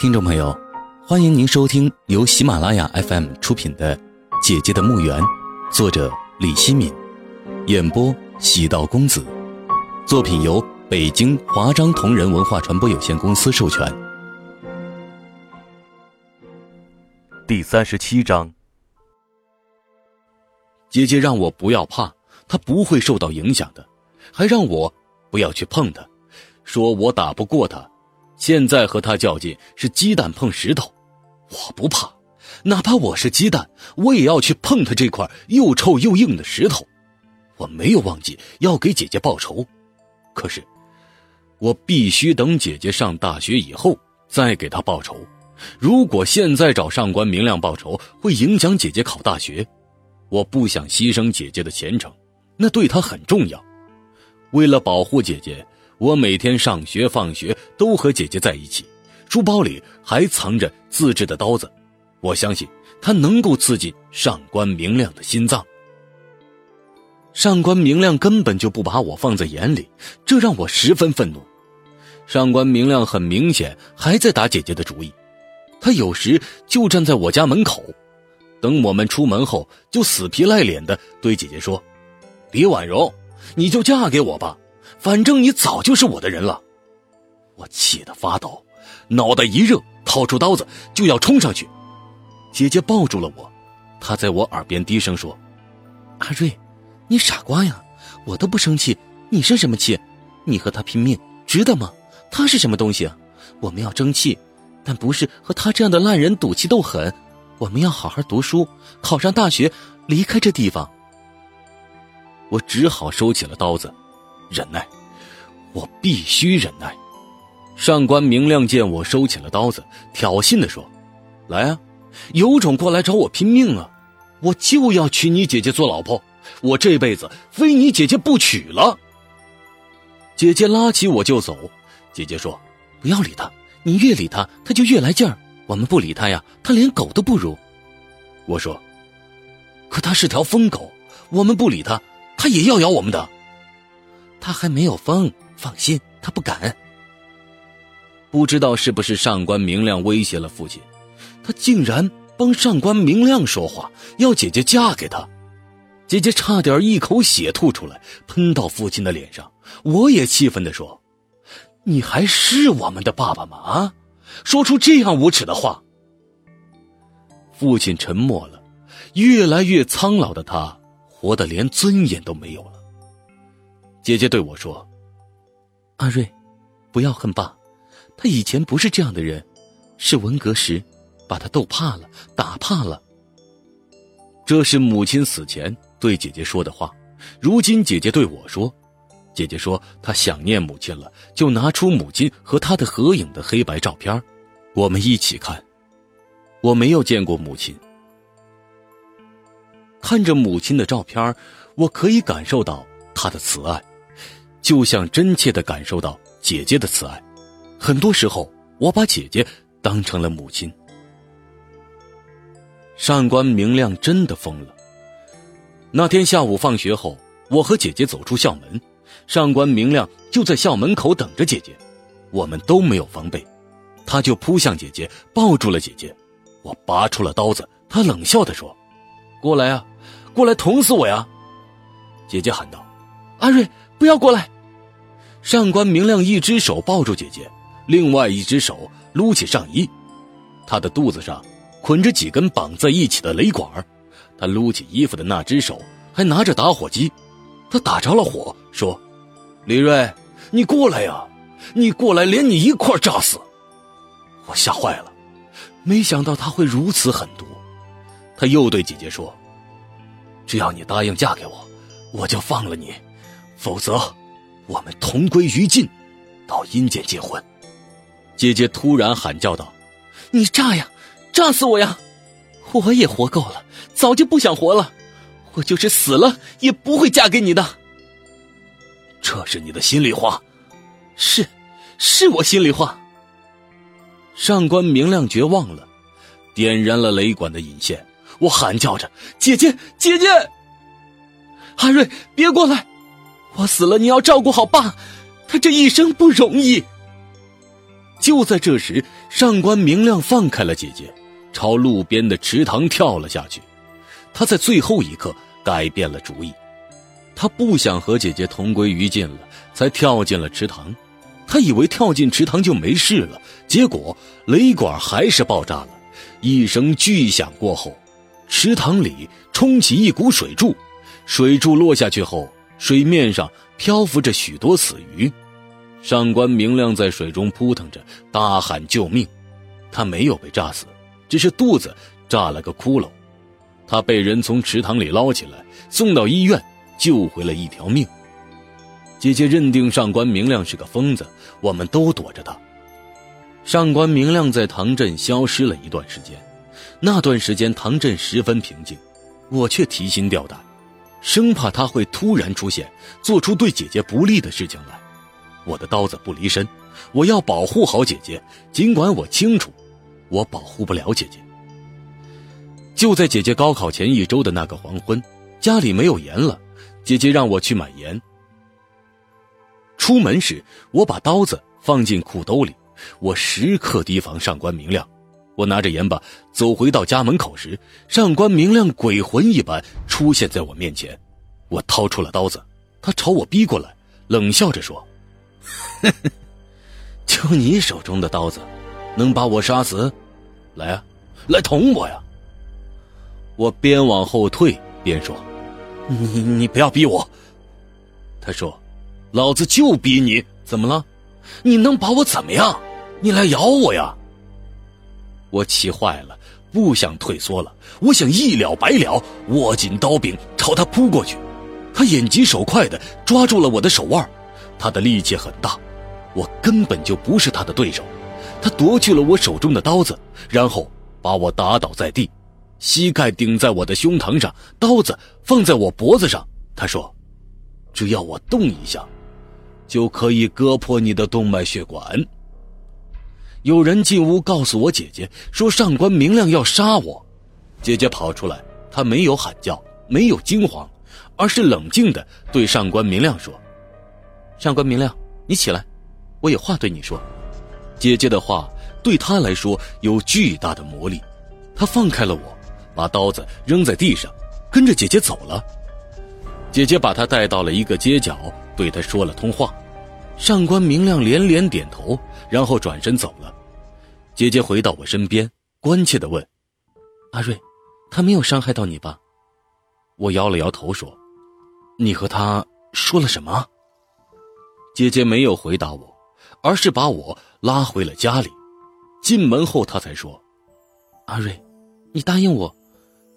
听众朋友，欢迎您收听由喜马拉雅 FM 出品的《姐姐的墓园》，作者李希敏，演播喜道公子。作品由北京华章同仁文化传播有限公司授权。第三十七章，姐姐让我不要怕，她不会受到影响的，还让我不要去碰她，说我打不过她。现在和他较劲是鸡蛋碰石头，我不怕，哪怕我是鸡蛋，我也要去碰他这块又臭又硬的石头。我没有忘记要给姐姐报仇，可是我必须等姐姐上大学以后再给她报仇。如果现在找上官明亮报仇，会影响姐姐考大学。我不想牺牲姐姐的前程，那对她很重要。为了保护姐姐。我每天上学放学都和姐姐在一起，书包里还藏着自制的刀子。我相信他能够刺进上官明亮的心脏。上官明亮根本就不把我放在眼里，这让我十分愤怒。上官明亮很明显还在打姐姐的主意，他有时就站在我家门口，等我们出门后，就死皮赖脸的对姐姐说：“李婉容，你就嫁给我吧。”反正你早就是我的人了，我气得发抖，脑袋一热，掏出刀子就要冲上去。姐姐抱住了我，她在我耳边低声说：“阿瑞，你傻瓜呀！我都不生气，你生什么气？你和他拼命，值得吗？他是什么东西？我们要争气，但不是和他这样的烂人赌气斗狠。我们要好好读书，考上大学，离开这地方。”我只好收起了刀子。忍耐，我必须忍耐。上官明亮见我收起了刀子，挑衅的说：“来啊，有种过来找我拼命啊！我就要娶你姐姐做老婆，我这辈子非你姐姐不娶了。”姐姐拉起我就走。姐姐说：“不要理他，你越理他，他就越来劲儿。我们不理他呀，他连狗都不如。”我说：“可他是条疯狗，我们不理他，他也要咬我们的。”他还没有疯，放心，他不敢。不知道是不是上官明亮威胁了父亲，他竟然帮上官明亮说话，要姐姐嫁给他。姐姐差点一口血吐出来，喷到父亲的脸上。我也气愤地说：“你还是我们的爸爸吗？啊，说出这样无耻的话！”父亲沉默了，越来越苍老的他，活得连尊严都没有了。姐姐对我说：“阿瑞，不要恨爸，他以前不是这样的人，是文革时把他逗怕了，打怕了。”这是母亲死前对姐姐说的话。如今姐姐对我说：“姐姐说她想念母亲了，就拿出母亲和她的合影的黑白照片，我们一起看。”我没有见过母亲，看着母亲的照片，我可以感受到她的慈爱。就像真切的感受到姐姐的慈爱，很多时候我把姐姐当成了母亲。上官明亮真的疯了。那天下午放学后，我和姐姐走出校门，上官明亮就在校门口等着姐姐。我们都没有防备，他就扑向姐姐，抱住了姐姐。我拔出了刀子，他冷笑的说：“过来啊，过来捅死我呀！”姐姐喊道：“阿瑞。”不要过来！上官明亮一只手抱住姐姐，另外一只手撸起上衣，他的肚子上捆着几根绑在一起的雷管他撸起衣服的那只手还拿着打火机，他打着了火，说：“李瑞，你过来呀！你过来，连你一块炸死！”我吓坏了，没想到他会如此狠毒。他又对姐姐说：“只要你答应嫁给我，我就放了你。”否则，我们同归于尽，到阴间结婚。姐姐突然喊叫道：“你炸呀，炸死我呀！我也活够了，早就不想活了。我就是死了，也不会嫁给你的。”这是你的心里话？是，是我心里话。上官明亮绝望了，点燃了雷管的引线。我喊叫着：“姐姐，姐姐！”阿瑞，别过来！我死了，你要照顾好爸，他这一生不容易。就在这时，上官明亮放开了姐姐，朝路边的池塘跳了下去。他在最后一刻改变了主意，他不想和姐姐同归于尽了，才跳进了池塘。他以为跳进池塘就没事了，结果雷管还是爆炸了。一声巨响过后，池塘里冲起一股水柱，水柱落下去后，水面上漂浮着许多死鱼。上官明亮在水中扑腾着，大喊救命。他没有被炸死，只是肚子炸了个窟窿。他被人从池塘里捞起来，送到医院，救回了一条命。姐姐认定上官明亮是个疯子，我们都躲着他。上官明亮在唐镇消失了一段时间，那段时间唐镇十分平静，我却提心吊胆，生怕他会突然出现，做出对姐姐不利的事情来。我的刀子不离身，我要保护好姐姐。尽管我清楚，我保护不了姐姐。就在姐姐高考前一周的那个黄昏，家里没有盐了，姐姐让我去买盐。出门时，我把刀子放进裤兜里，我时刻提防上官明亮。我拿着盐巴走回到家门口时，上官明亮鬼魂一般出现在我面前。我掏出了刀子，他朝我逼过来，冷笑着说。就你手中的刀子，能把我杀死？来啊，来捅我呀！我边往后退边说：“你你不要逼我。”他说：“老子就逼你，怎么了？你能把我怎么样？你来咬我呀！”我气坏了，不想退缩了，我想一了百了，握紧刀柄朝他扑过去。他眼疾手快的抓住了我的手腕，他的力气很大。我根本就不是他的对手，他夺去了我手中的刀子，然后把我打倒在地，膝盖顶在我的胸膛上，刀子放在我脖子上。他说：“只要我动一下，就可以割破你的动脉血管。”有人进屋告诉我姐姐说上官明亮要杀我，姐姐跑出来，她没有喊叫，没有惊慌，而是冷静的对上官明亮说：“上官明亮，你起来。”我有话对你说，姐姐的话对他来说有巨大的魔力。他放开了我，把刀子扔在地上，跟着姐姐走了。姐姐把他带到了一个街角，对他说了通话。上官明亮连连点头，然后转身走了。姐姐回到我身边，关切的问：“阿瑞，他没有伤害到你吧？”我摇了摇头说：“你和他说了什么？”姐姐没有回答我。而是把我拉回了家里，进门后她才说：“阿瑞，你答应我，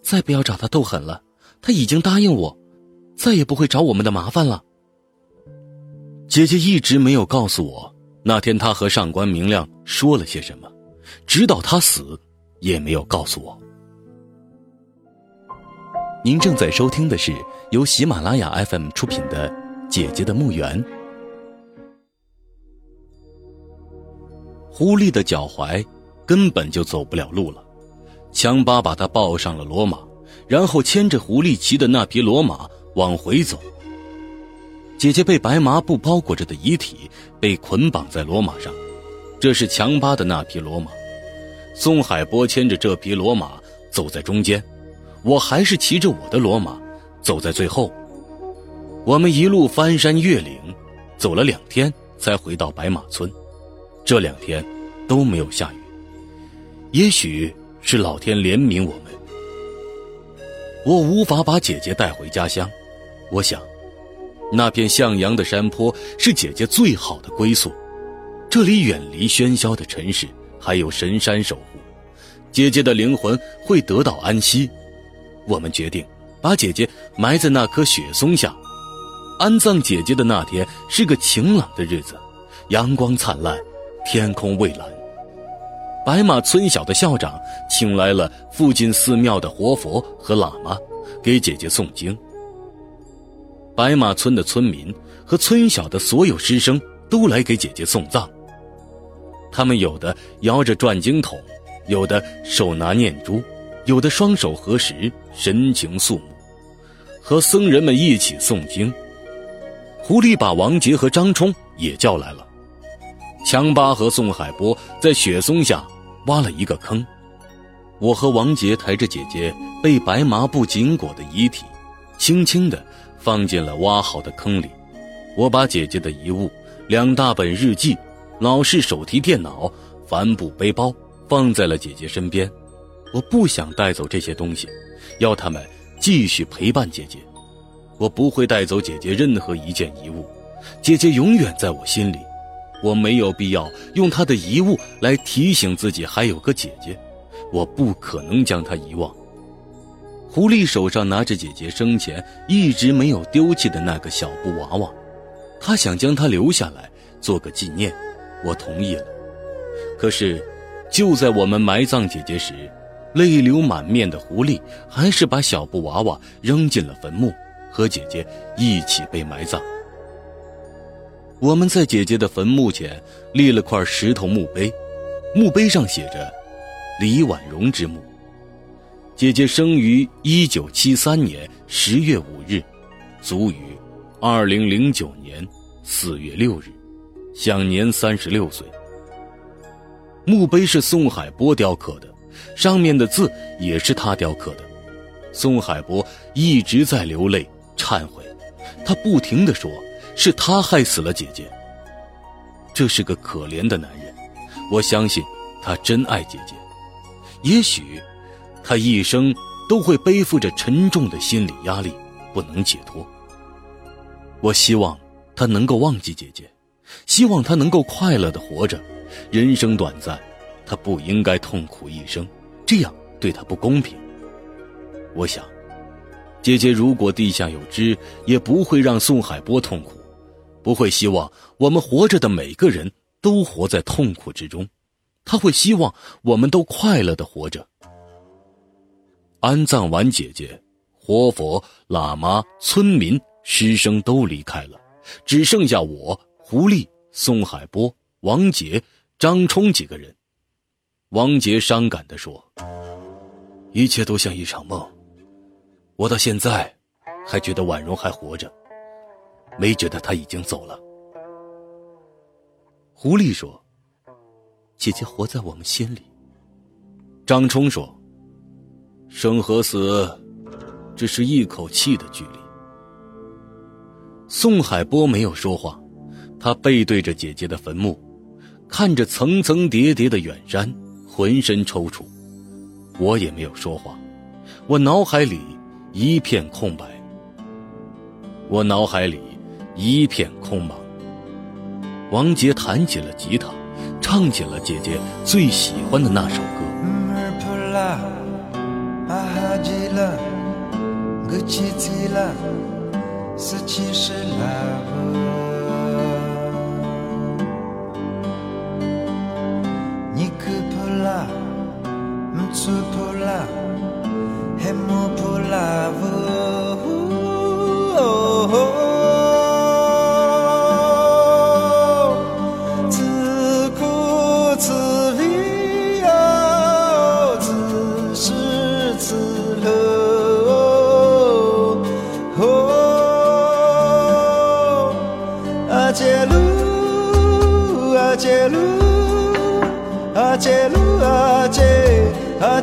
再不要找他斗狠了。他已经答应我，再也不会找我们的麻烦了。”姐姐一直没有告诉我那天她和上官明亮说了些什么，直到他死，也没有告诉我。您正在收听的是由喜马拉雅 FM 出品的《姐姐的墓园》。狐狸的脚踝根本就走不了路了，强巴把他抱上了骡马，然后牵着狐狸骑的那匹骡马往回走。姐姐被白麻布包裹着的遗体被捆绑在骡马上，这是强巴的那匹骡马。宋海波牵着这匹骡马走在中间，我还是骑着我的骡马走在最后。我们一路翻山越岭，走了两天才回到白马村。这两天都没有下雨，也许是老天怜悯我们。我无法把姐姐带回家乡，我想，那片向阳的山坡是姐姐最好的归宿。这里远离喧嚣的尘世，还有神山守护，姐姐的灵魂会得到安息。我们决定把姐姐埋在那棵雪松下。安葬姐姐的那天是个晴朗的日子，阳光灿烂。天空蔚蓝。白马村小的校长请来了附近寺庙的活佛和喇嘛，给姐姐诵经。白马村的村民和村小的所有师生都来给姐姐送葬。他们有的摇着转经筒，有的手拿念珠，有的双手合十，神情肃穆，和僧人们一起诵经。狐狸把王杰和张冲也叫来了。强巴和宋海波在雪松下挖了一个坑，我和王杰抬着姐姐被白麻布紧裹的遗体，轻轻地放进了挖好的坑里。我把姐姐的遗物——两大本日记、老式手提电脑、帆布背包——放在了姐姐身边。我不想带走这些东西，要他们继续陪伴姐姐。我不会带走姐姐任何一件遗物，姐姐永远在我心里。我没有必要用她的遗物来提醒自己还有个姐姐，我不可能将她遗忘。狐狸手上拿着姐姐生前一直没有丢弃的那个小布娃娃，他想将它留下来做个纪念。我同意了。可是，就在我们埋葬姐姐时，泪流满面的狐狸还是把小布娃娃扔进了坟墓。和姐姐一起被埋葬。我们在姐姐的坟墓前立了块石头墓碑，墓碑上写着“李婉容之墓”。姐姐生于一九七三年十月五日，卒于二零零九年四月六日，享年三十六岁。墓碑是宋海波雕刻的，上面的字也是他雕刻的。宋海波一直在流泪。忏悔，他不停的说：“是他害死了姐姐。”这是个可怜的男人，我相信他真爱姐姐。也许，他一生都会背负着沉重的心理压力，不能解脱。我希望他能够忘记姐姐，希望他能够快乐的活着。人生短暂，他不应该痛苦一生，这样对他不公平。我想。姐姐如果地下有知，也不会让宋海波痛苦，不会希望我们活着的每个人都活在痛苦之中，他会希望我们都快乐的活着。安葬完姐姐，活佛、喇嘛、村民、师生都离开了，只剩下我、狐狸、宋海波、王杰、张冲几个人。王杰伤感地说：“一切都像一场梦。”我到现在，还觉得婉容还活着，没觉得她已经走了。狐狸说：“姐姐活在我们心里。”张冲说：“生和死，只是一口气的距离。”宋海波没有说话，他背对着姐姐的坟墓，看着层层叠叠的远山，浑身抽搐。我也没有说话，我脑海里。一片空白，我脑海里一片空茫。王杰弹起了吉他，唱起了姐姐最喜欢的那首歌。自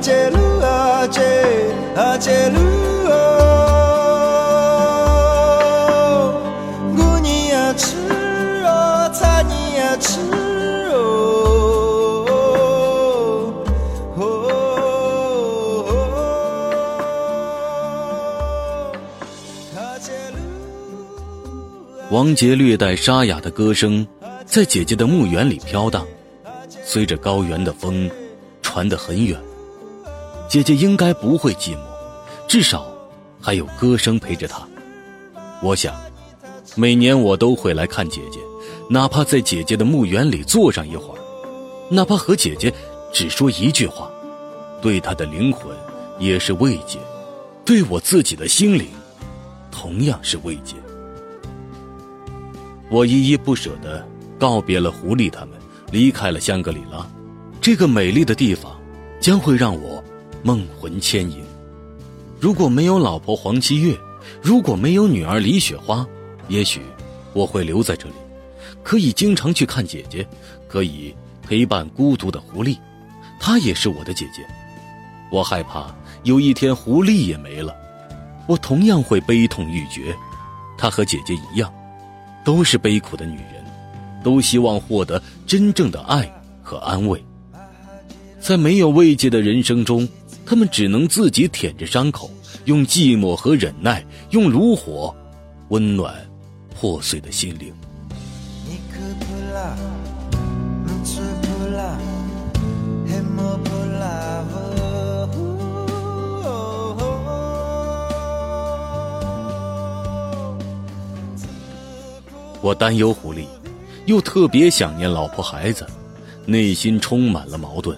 阿杰鲁，阿杰，阿杰鲁。王杰略带沙哑的歌声，在姐姐的墓园里飘荡，随着高原的风，传得很远。姐姐应该不会寂寞，至少还有歌声陪着她。我想，每年我都会来看姐姐，哪怕在姐姐的墓园里坐上一会儿，哪怕和姐姐只说一句话，对她的灵魂也是慰藉，对我自己的心灵，同样是慰藉。我依依不舍地告别了狐狸他们，离开了香格里拉，这个美丽的地方将会让我梦魂牵引。如果没有老婆黄七月，如果没有女儿李雪花，也许我会留在这里，可以经常去看姐姐，可以陪伴孤独的狐狸，她也是我的姐姐。我害怕有一天狐狸也没了，我同样会悲痛欲绝。她和姐姐一样，都是悲苦的女人，都希望获得真正的爱和安慰。在没有慰藉的人生中，他们只能自己舔着伤口，用寂寞和忍耐，用炉火温暖破碎的心灵。我担忧狐狸，又特别想念老婆孩子，内心充满了矛盾。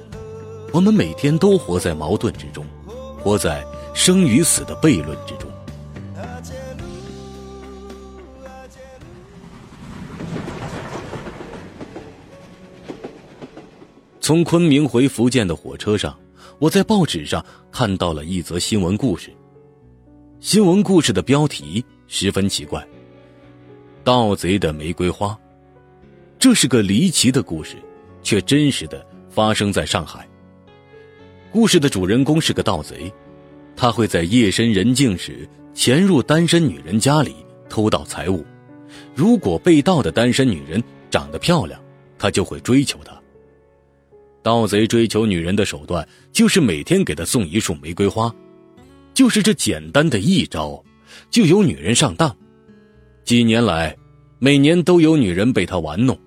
我们每天都活在矛盾之中，活在生与死的悖论之中。从昆明回福建的火车上，我在报纸上看到了一则新闻故事。新闻故事的标题十分奇怪。盗贼的玫瑰花，这是个离奇的故事，却真实的发生在上海。故事的主人公是个盗贼，他会在夜深人静时潜入单身女人家里偷盗财物。如果被盗的单身女人长得漂亮，他就会追求她。盗贼追求女人的手段就是每天给她送一束玫瑰花，就是这简单的一招，就有女人上当。几年来，每年都有女人被他玩弄，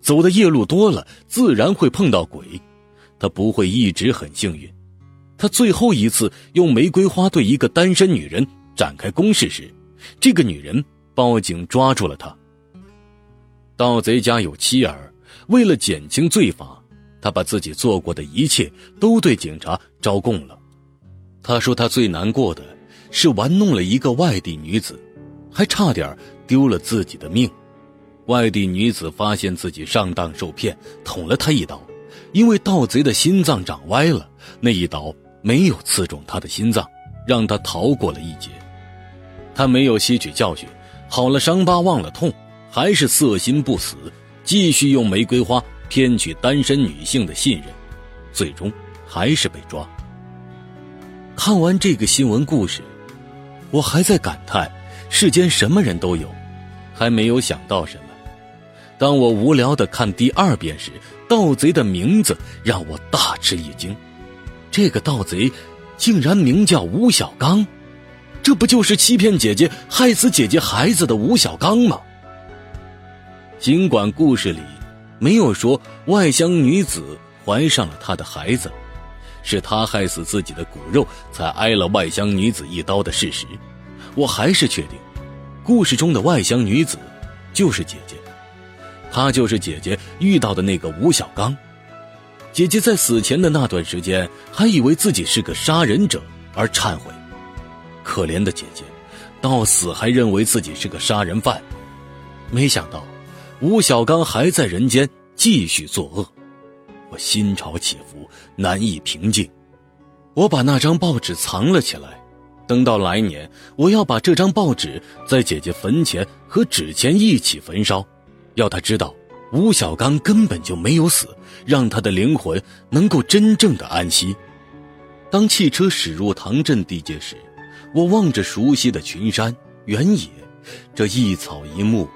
走的夜路多了，自然会碰到鬼。他不会一直很幸运。他最后一次用玫瑰花对一个单身女人展开攻势时，这个女人报警抓住了他。盗贼家有妻儿，为了减轻罪罚，他把自己做过的一切都对警察招供了。他说他最难过的是玩弄了一个外地女子，还差点。丢了自己的命，外地女子发现自己上当受骗，捅了他一刀。因为盗贼的心脏长歪了，那一刀没有刺中他的心脏，让他逃过了一劫。他没有吸取教训，好了伤疤忘了痛，还是色心不死，继续用玫瑰花骗取单身女性的信任，最终还是被抓。看完这个新闻故事，我还在感叹：世间什么人都有。还没有想到什么。当我无聊的看第二遍时，盗贼的名字让我大吃一惊。这个盗贼竟然名叫吴小刚，这不就是欺骗姐姐、害死姐姐孩子的吴小刚吗？尽管故事里没有说外乡女子怀上了他的孩子，是他害死自己的骨肉才挨了外乡女子一刀的事实，我还是确定。故事中的外乡女子，就是姐姐，他就是姐姐遇到的那个吴小刚。姐姐在死前的那段时间，还以为自己是个杀人者而忏悔。可怜的姐姐，到死还认为自己是个杀人犯。没想到，吴小刚还在人间继续作恶，我心潮起伏，难以平静。我把那张报纸藏了起来。等到来年，我要把这张报纸在姐姐坟前和纸钱一起焚烧，要他知道吴小刚根本就没有死，让他的灵魂能够真正的安息。当汽车驶入唐镇地界时，我望着熟悉的群山原野，这一草一木，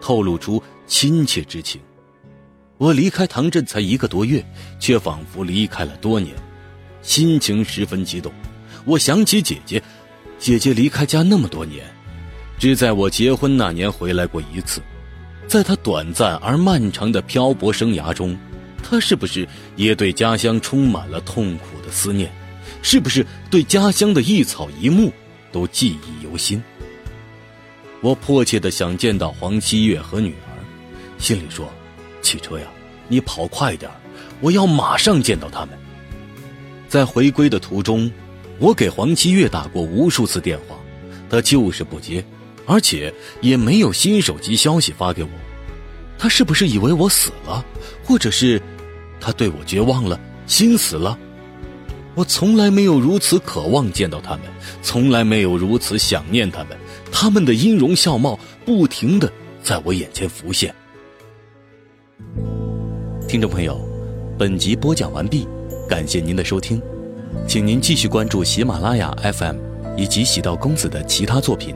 透露出亲切之情。我离开唐镇才一个多月，却仿佛离开了多年，心情十分激动。我想起姐姐。姐姐离开家那么多年，只在我结婚那年回来过一次。在他短暂而漫长的漂泊生涯中，他是不是也对家乡充满了痛苦的思念？是不是对家乡的一草一木都记忆犹新？我迫切的想见到黄七月和女儿，心里说：“汽车呀，你跑快点我要马上见到他们。”在回归的途中。我给黄七月打过无数次电话，他就是不接，而且也没有新手机消息发给我。他是不是以为我死了，或者是他对我绝望了，心死了？我从来没有如此渴望见到他们，从来没有如此想念他们。他们的音容笑貌不停的在我眼前浮现。听众朋友，本集播讲完毕，感谢您的收听，请您继续关注喜马拉雅 FM 以及喜道公子的其他作品。